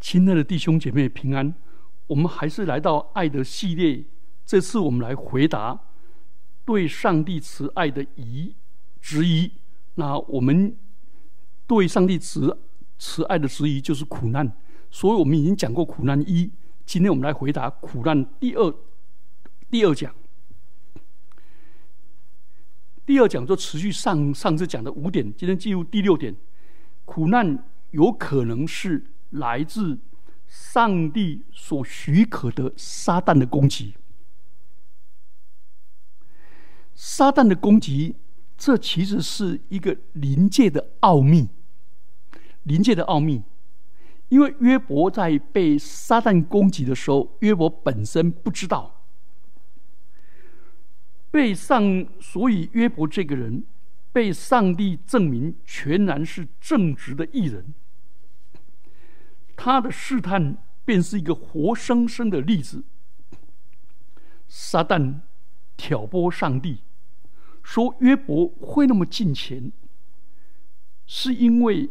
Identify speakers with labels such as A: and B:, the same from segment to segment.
A: 亲爱的弟兄姐妹平安，我们还是来到爱的系列。这次我们来回答对上帝慈爱的疑质疑。那我们对上帝慈慈爱的质疑就是苦难，所以我们已经讲过苦难一。今天我们来回答苦难第二第二讲。第二讲就持续上上次讲的五点，今天进入第六点。苦难有可能是。来自上帝所许可的撒旦的攻击，撒旦的攻击，这其实是一个临界的奥秘，临界的奥秘。因为约伯在被撒旦攻击的时候，约伯本身不知道，被上，所以约伯这个人被上帝证明全然是正直的艺人。他的试探便是一个活生生的例子。撒旦挑拨上帝，说约伯会那么近前，是因为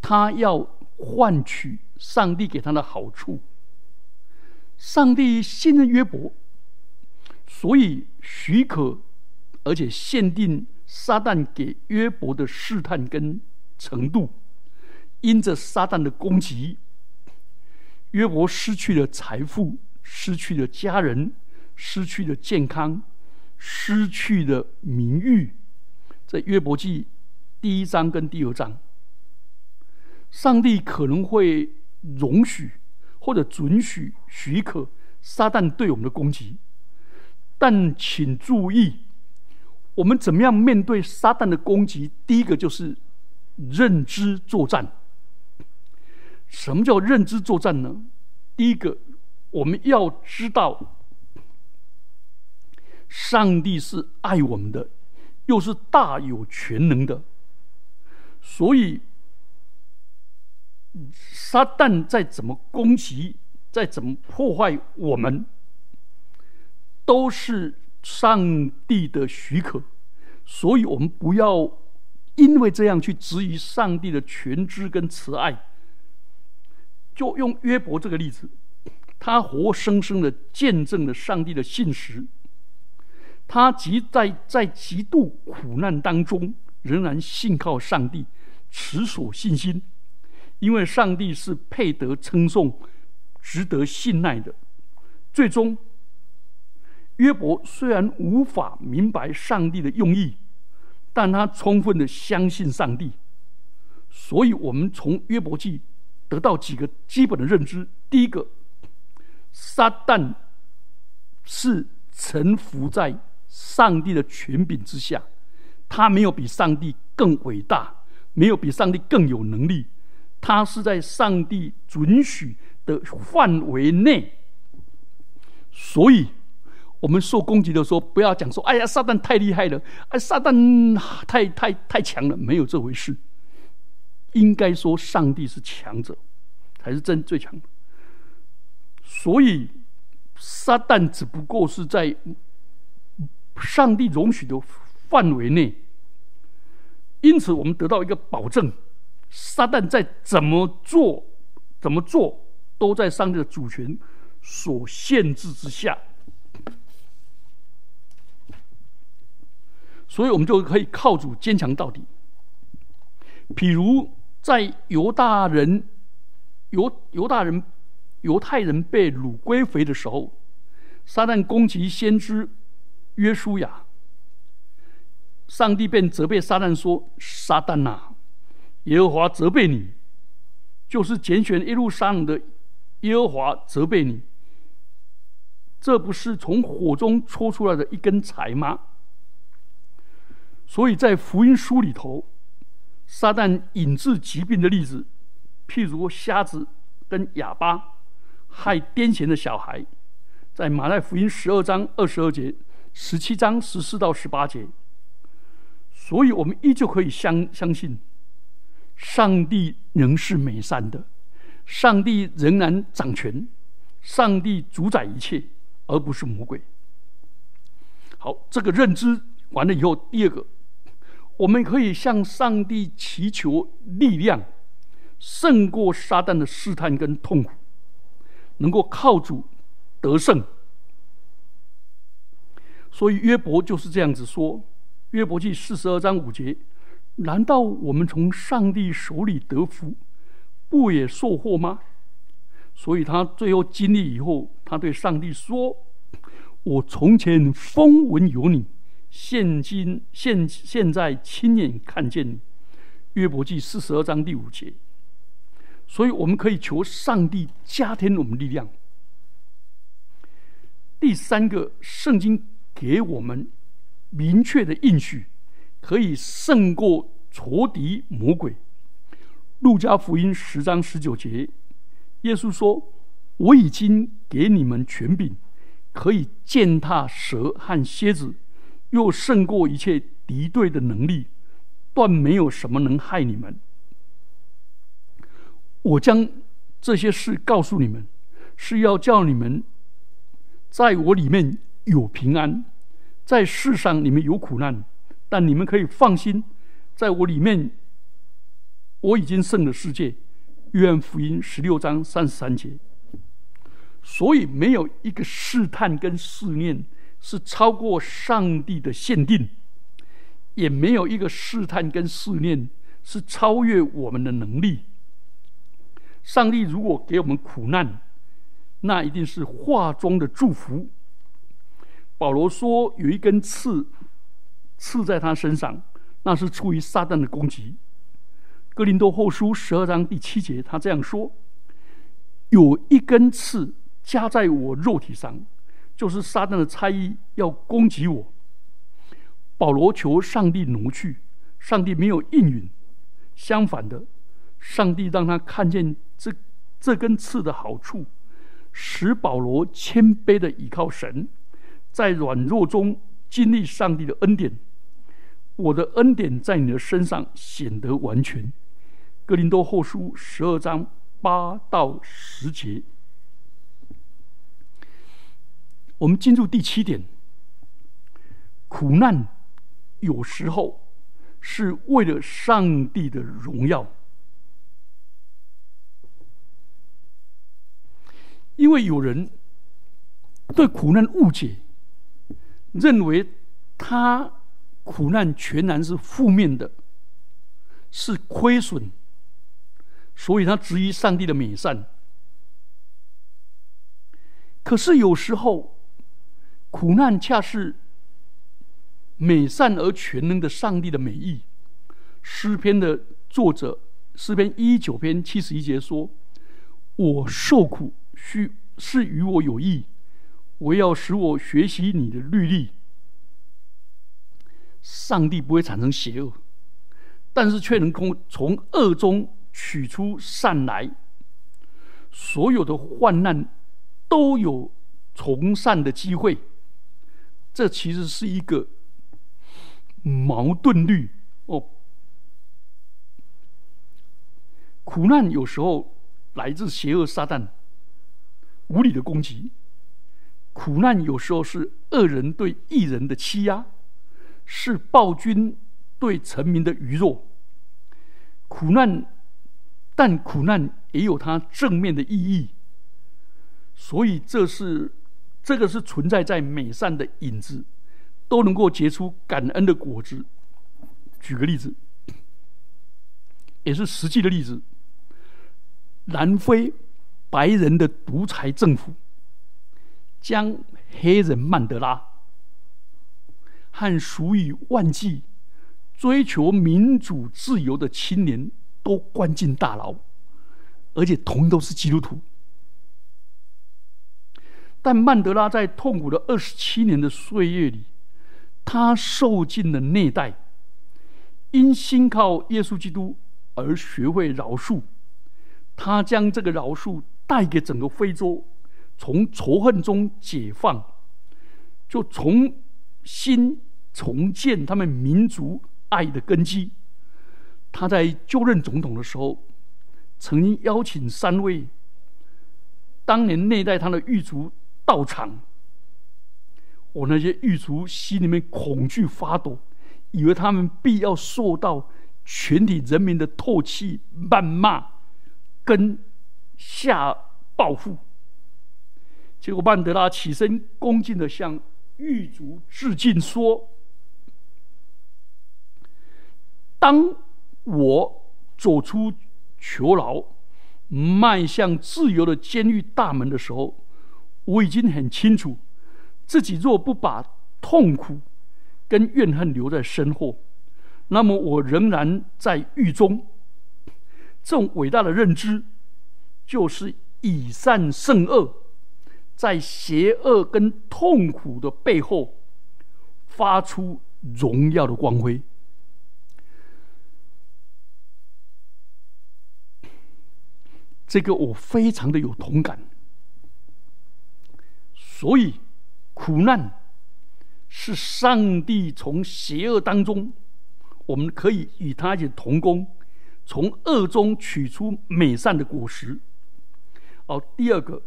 A: 他要换取上帝给他的好处。上帝信任约伯，所以许可而且限定撒旦给约伯的试探跟程度。因着撒旦的攻击，约伯失去了财富，失去了家人，失去了健康，失去了名誉。在约伯记第一章跟第二章，上帝可能会容许或者准许许可撒旦对我们的攻击，但请注意，我们怎么样面对撒旦的攻击？第一个就是认知作战。什么叫认知作战呢？第一个，我们要知道，上帝是爱我们的，又是大有全能的，所以撒旦再怎么攻击，再怎么破坏我们，都是上帝的许可，所以我们不要因为这样去质疑上帝的全知跟慈爱。就用约伯这个例子，他活生生的见证了上帝的信实。他极在在极度苦难当中，仍然信靠上帝，持守信心，因为上帝是配得称颂、值得信赖的。最终，约伯虽然无法明白上帝的用意，但他充分的相信上帝。所以，我们从约伯记。得到几个基本的认知：第一个，撒旦是臣服在上帝的权柄之下，他没有比上帝更伟大，没有比上帝更有能力，他是在上帝准许的范围内。所以，我们受攻击的时候，不要讲说：“哎呀，撒旦太厉害了，哎，撒旦太太太强了。”没有这回事。应该说，上帝是强者，才是真最强的。所以，撒旦只不过是在上帝容许的范围内。因此，我们得到一个保证：撒旦在怎么做、怎么做，都在上帝的主权所限制之下。所以我们就可以靠主坚强到底。比如。在犹大人、犹犹大人、犹太人被掳归回的时候，撒旦攻击先知约书亚，上帝便责备撒旦说：“撒旦呐，耶和华责备你，就是拣选一路上的耶和华责备你，这不是从火中戳出来的一根柴吗？”所以在福音书里头。撒旦引致疾病的例子，譬如瞎子跟哑巴害癫痫的小孩，在马太福音十二章二十二节、十七章十四到十八节。所以我们依旧可以相相信，上帝仍是美善的，上帝仍然掌权，上帝主宰一切，而不是魔鬼。好，这个认知完了以后，第二个。我们可以向上帝祈求力量，胜过撒旦的试探跟痛苦，能够靠主得胜。所以约伯就是这样子说：约伯记四十二章五节，难道我们从上帝手里得福，不也受祸吗？所以他最后经历以后，他对上帝说：“我从前风闻有你，现今现现在亲眼看见你。”约伯记四十二章第五节。所以我们可以求上帝加添我们力量。第三个，圣经给我们明确的应许，可以胜过仇敌魔鬼。路加福音十章十九节。耶稣说：“我已经给你们权柄，可以践踏蛇和蝎子，又胜过一切敌对的能力，断没有什么能害你们。我将这些事告诉你们，是要叫你们在我里面有平安，在世上你们有苦难，但你们可以放心，在我里面，我已经胜了世界。”约翰福音十六章三十三节，所以没有一个试探跟试炼是超过上帝的限定，也没有一个试探跟试炼是超越我们的能力。上帝如果给我们苦难，那一定是化妆的祝福。保罗说有一根刺刺在他身上，那是出于撒旦的攻击。哥林多后书十二章第七节，他这样说：“有一根刺加在我肉体上，就是撒旦的差役要攻击我。”保罗求上帝挪去，上帝没有应允，相反的，上帝让他看见这这根刺的好处，使保罗谦卑的倚靠神，在软弱中经历上帝的恩典。我的恩典在你的身上显得完全。格林多后书十二章八到十节，我们进入第七点：苦难有时候是为了上帝的荣耀，因为有人对苦难误解，认为他苦难全然是负面的，是亏损。所以他质疑上帝的美善，可是有时候苦难恰是美善而全能的上帝的美意。诗篇的作者诗篇一九篇七十一节说：“我受苦需是与我有益，我要使我学习你的律例。”上帝不会产生邪恶，但是却能从从恶中。取出善来，所有的患难都有从善的机会。这其实是一个矛盾律哦。苦难有时候来自邪恶撒旦无理的攻击，苦难有时候是恶人对义人的欺压，是暴君对臣民的愚弱。苦难。但苦难也有它正面的意义，所以这是这个是存在在美善的影子，都能够结出感恩的果子。举个例子，也是实际的例子：南非白人的独裁政府，将黑人曼德拉和数以万计追求民主自由的青年。都关进大牢，而且同都是基督徒。但曼德拉在痛苦的二十七年的岁月里，他受尽了虐待，因心靠耶稣基督而学会饶恕。他将这个饶恕带给整个非洲，从仇恨中解放，就重新重建他们民族爱的根基。他在就任总统的时候，曾经邀请三位当年内待他的狱卒到场。我那些狱卒心里面恐惧发抖，以为他们必要受到全体人民的唾弃、谩骂跟下报复。结果曼德拉起身恭敬的向狱卒致敬，说：“当我走出囚牢，迈向自由的监狱大门的时候，我已经很清楚，自己若不把痛苦跟怨恨留在身后，那么我仍然在狱中。这种伟大的认知，就是以善胜恶。”在邪恶跟痛苦的背后，发出荣耀的光辉。这个我非常的有同感。所以，苦难是上帝从邪恶当中，我们可以与他一起同工，从恶中取出美善的果实。哦，第二个。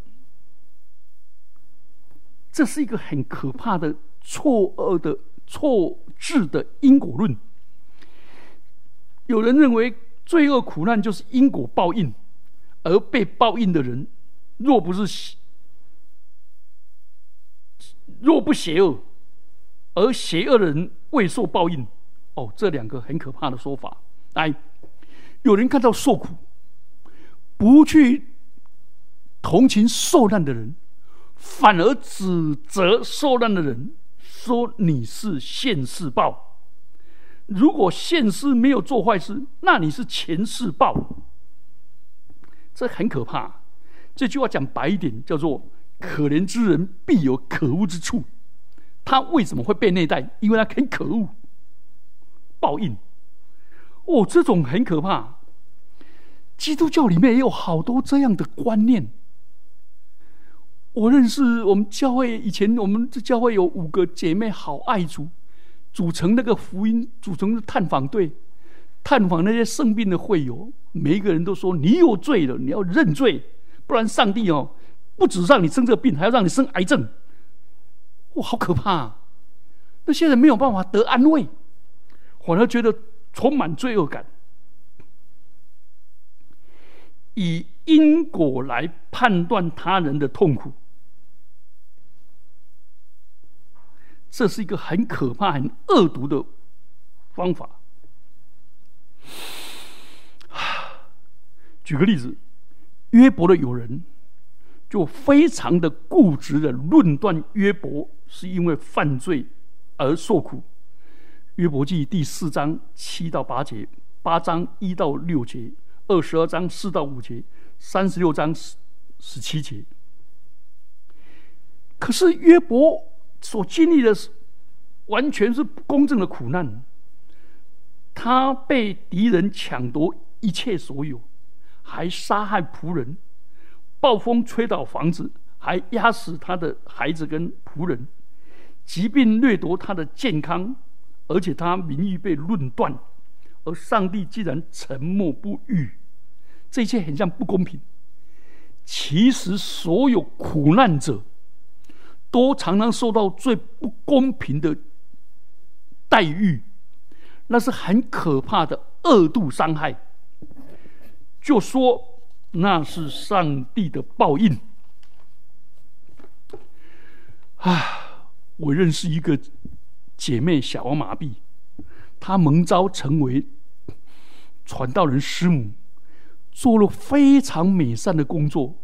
A: 这是一个很可怕的错愕的错置的因果论。有人认为罪恶苦难就是因果报应，而被报应的人若不是若不邪恶，而邪恶的人未受报应。哦，这两个很可怕的说法。来，有人看到受苦，不去同情受难的人。反而指责受难的人说：“你是现世报。如果现世没有做坏事，那你是前世报。”这很可怕。这句话讲白一点，叫做“可怜之人必有可恶之处”。他为什么会被虐待？因为他很可恶。报应。哦，这种很可怕。基督教里面也有好多这样的观念。我认识我们教会以前，我们这教会有五个姐妹好爱主，组成那个福音，组成探访队，探访那些生病的会友。每一个人都说：“你有罪了，你要认罪，不然上帝哦，不止让你生这个病，还要让你生癌症。”哇，好可怕！啊那些人没有办法得安慰，反而觉得充满罪恶感，以因果来判断他人的痛苦。这是一个很可怕、很恶毒的方法。举个例子，约伯的友人就非常的固执的论断约伯是因为犯罪而受苦。约伯记第四章七到八节，八章一到六节，二十二章四到五节，三十六章十十七节。可是约伯。所经历的是完全是不公正的苦难。他被敌人抢夺一切所有，还杀害仆人，暴风吹倒房子，还压死他的孩子跟仆人，疾病掠夺他的健康，而且他名誉被论断，而上帝既然沉默不语，这一切很像不公平。其实所有苦难者。都常常受到最不公平的待遇，那是很可怕的恶度伤害。就说那是上帝的报应。啊，我认识一个姐妹小儿麻痹，她蒙召成为传道人师母，做了非常美善的工作。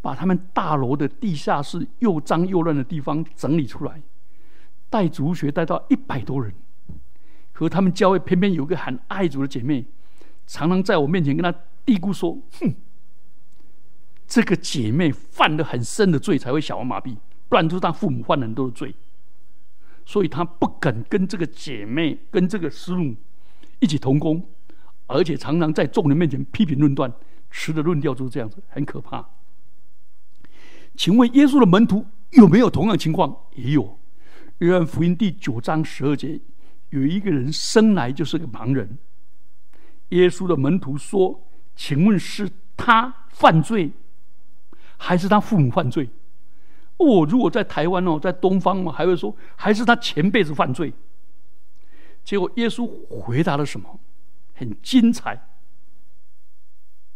A: 把他们大楼的地下室又脏又乱的地方整理出来，带主学带到一百多人，和他们教会偏偏有个喊爱主的姐妹，常常在我面前跟他嘀咕说：“哼，这个姐妹犯了很深的罪才会小儿麻痹，不然就是她父母犯了很多的罪，所以他不肯跟这个姐妹跟这个师母一起同工，而且常常在众人面前批评论断，持的论调就是这样子，很可怕。”请问耶稣的门徒有没有同样情况？也有。约翰福音第九章十二节，有一个人生来就是个盲人。耶稣的门徒说：“请问是他犯罪，还是他父母犯罪？”哦，如果在台湾哦，在东方嘛，还会说还是他前辈子犯罪。结果耶稣回答了什么？很精彩。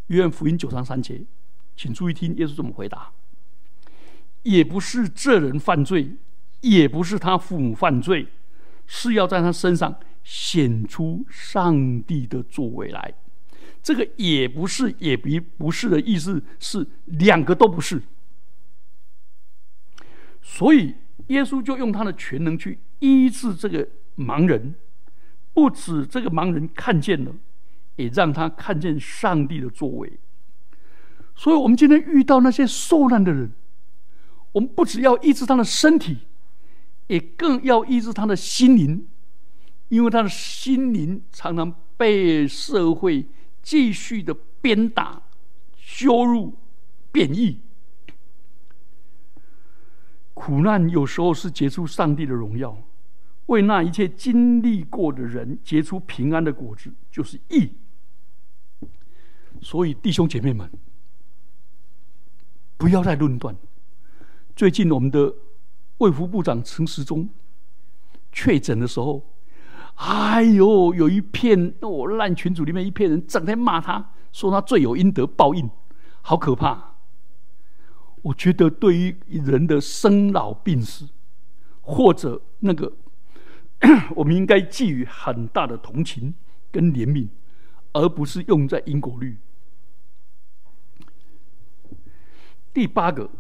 A: 约翰福音九章三节，请注意听，耶稣怎么回答：也不是这人犯罪，也不是他父母犯罪，是要在他身上显出上帝的作为来。这个也不是，也不不是的意思是两个都不是。所以耶稣就用他的全能去医治这个盲人，不止这个盲人看见了。也让他看见上帝的作为，所以，我们今天遇到那些受难的人，我们不只要医治他的身体，也更要医治他的心灵，因为他的心灵常常被社会继续的鞭打、羞辱、贬义。苦难有时候是结出上帝的荣耀，为那一切经历过的人结出平安的果子，就是义。所以，弟兄姐妹们，不要再论断。最近，我们的卫福部长陈时中确诊的时候，哎呦，有一片哦烂群组里面一片人整天骂他，说他罪有应得报应，好可怕。我觉得，对于人的生老病死，或者那个，我们应该寄予很大的同情跟怜悯，而不是用在因果律。第八个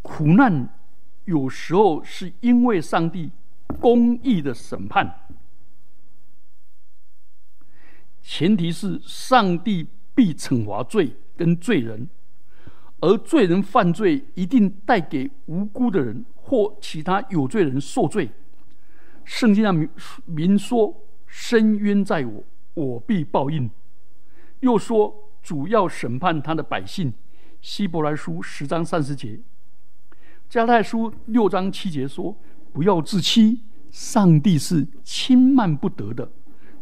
A: 苦难，有时候是因为上帝公义的审判，前提是上帝必惩罚罪跟罪人，而罪人犯罪一定带给无辜的人或其他有罪人受罪。圣经上明明说：“深渊在我，我必报应。”又说：“主要审判他的百姓。”希伯来书十章三十节，加太书六章七节说：“不要自欺，上帝是轻慢不得的。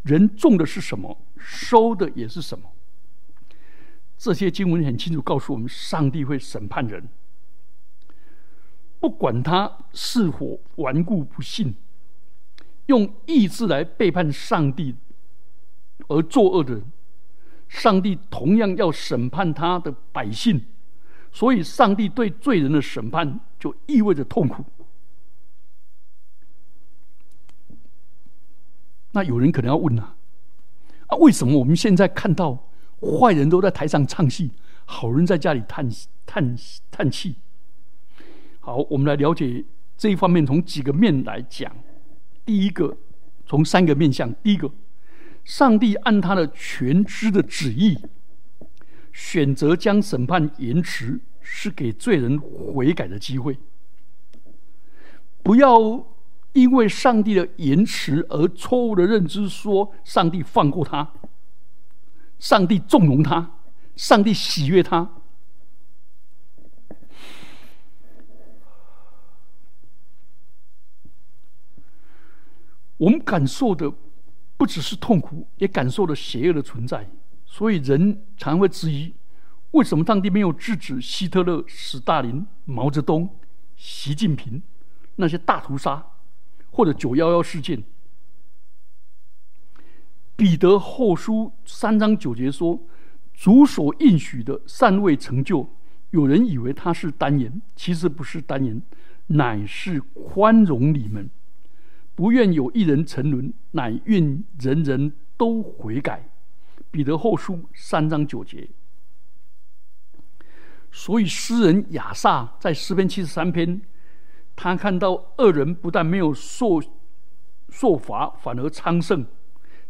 A: 人种的是什么，收的也是什么。”这些经文很清楚告诉我们，上帝会审判人，不管他是否顽固不信，用意志来背叛上帝而作恶的人，上帝同样要审判他的百姓。所以，上帝对罪人的审判就意味着痛苦。那有人可能要问啊，为什么我们现在看到坏人都在台上唱戏，好人在家里叹叹叹气？好，我们来了解这一方面，从几个面来讲。第一个，从三个面向：第一个，上帝按他的全知的旨意。选择将审判延迟，是给罪人悔改的机会。不要因为上帝的延迟而错误的认知，说上帝放过他，上帝纵容他，上帝喜悦他。我们感受的不只是痛苦，也感受了邪恶的存在。所以人常会质疑：为什么上帝没有制止希特勒、斯大林、毛泽东、习近平那些大屠杀，或者九幺幺事件？彼得后书三章九节说：“主所应许的尚未成就，有人以为他是单言，其实不是单言，乃是宽容你们，不愿有一人沉沦，乃愿人人都悔改。”彼得后书三章九节，所以诗人亚萨在诗篇七十三篇，他看到恶人不但没有受受罚，反而昌盛；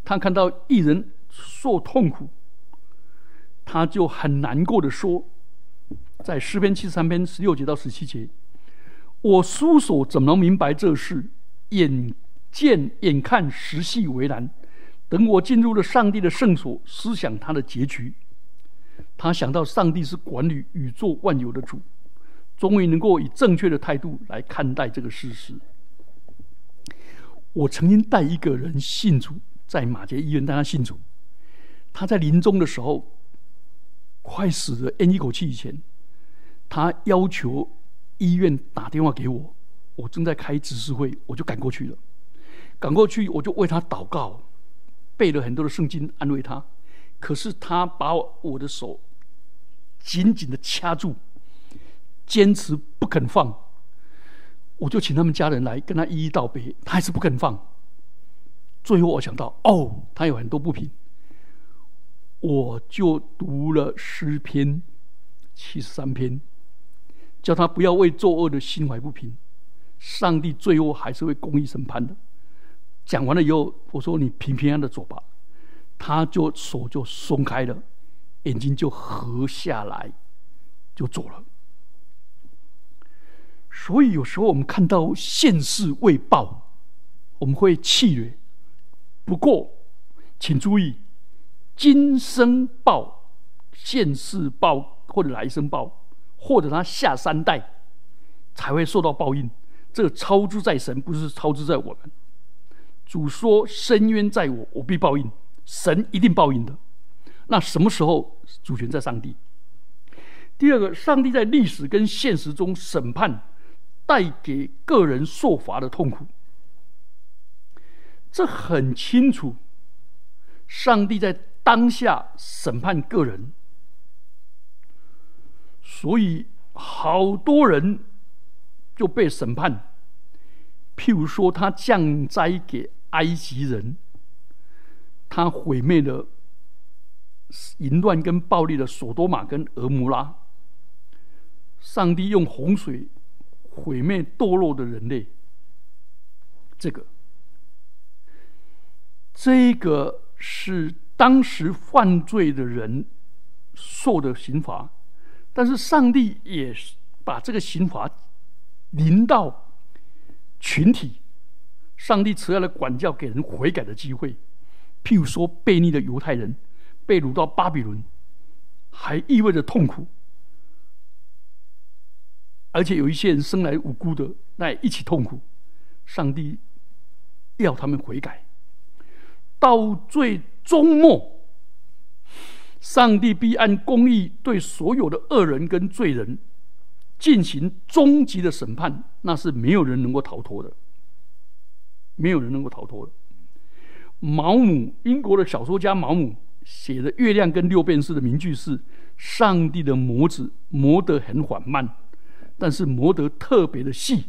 A: 他看到一人受痛苦，他就很难过的说，在诗篇七十三篇十六节到十七节，我叔所怎么能明白这事？眼见眼看实系为难。等我进入了上帝的圣所，思想他的结局，他想到上帝是管理宇宙万有的主，终于能够以正确的态度来看待这个事实。我曾经带一个人信主，在马杰医院带他信主，他在临终的时候，快死的咽一口气以前，他要求医院打电话给我，我正在开指示会，我就赶过去了，赶过去我就为他祷告。背了很多的圣经安慰他，可是他把我的手紧紧的掐住，坚持不肯放。我就请他们家人来跟他一一道别，他还是不肯放。最后我想到，哦，他有很多不平，我就读了诗篇七十三篇，叫他不要为作恶的心怀不平。上帝最后还是会公义审判的。讲完了以后，我说你平平安安的走吧，他就手就松开了，眼睛就合下来，就走了。所以有时候我们看到现世未报，我们会气馁。不过，请注意，今生报、现世报或者来生报，或者他下三代才会受到报应。这个操之在神，不是超之在我们。主说：“深渊在我，我必报应。”神一定报应的。那什么时候主权在上帝？第二个，上帝在历史跟现实中审判，带给个人受罚的痛苦，这很清楚。上帝在当下审判个人，所以好多人。就被审判。譬如说，他降灾给埃及人，他毁灭了淫乱跟暴力的索多玛跟俄摩拉。上帝用洪水毁灭堕落的人类。这个，这个是当时犯罪的人受的刑罚，但是上帝也把这个刑罚。临到群体，上帝慈爱的管教给人悔改的机会。譬如说，悖逆的犹太人被掳到巴比伦，还意味着痛苦，而且有一些人生来无辜的，那一起痛苦。上帝要他们悔改，到最终末，上帝必按公义对所有的恶人跟罪人。进行终极的审判，那是没有人能够逃脱的，没有人能够逃脱的。毛姆，英国的小说家毛姆写的《月亮跟六便士》的名句是：“上帝的磨子磨得很缓慢，但是磨得特别的细。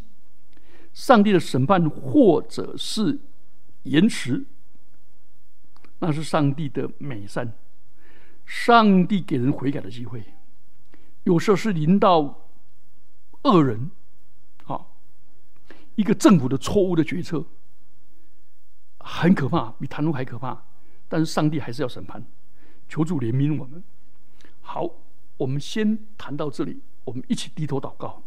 A: 上帝的审判或者是延迟，那是上帝的美善。上帝给人悔改的机会，有时候是临到。”恶人，啊，一个政府的错误的决策，很可怕，比贪污还可怕。但是上帝还是要审判，求助怜悯我们。好，我们先谈到这里，我们一起低头祷告。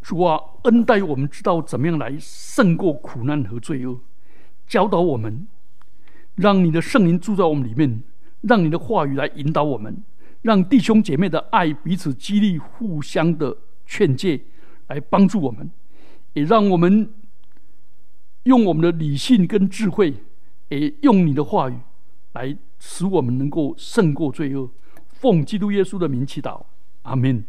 A: 主啊，恩待我们知道怎么样来胜过苦难和罪恶，教导我们，让你的圣灵住在我们里面，让你的话语来引导我们。让弟兄姐妹的爱彼此激励，互相的劝诫，来帮助我们，也让我们用我们的理性跟智慧，也用你的话语来使我们能够胜过罪恶。奉基督耶稣的名祈祷，阿门。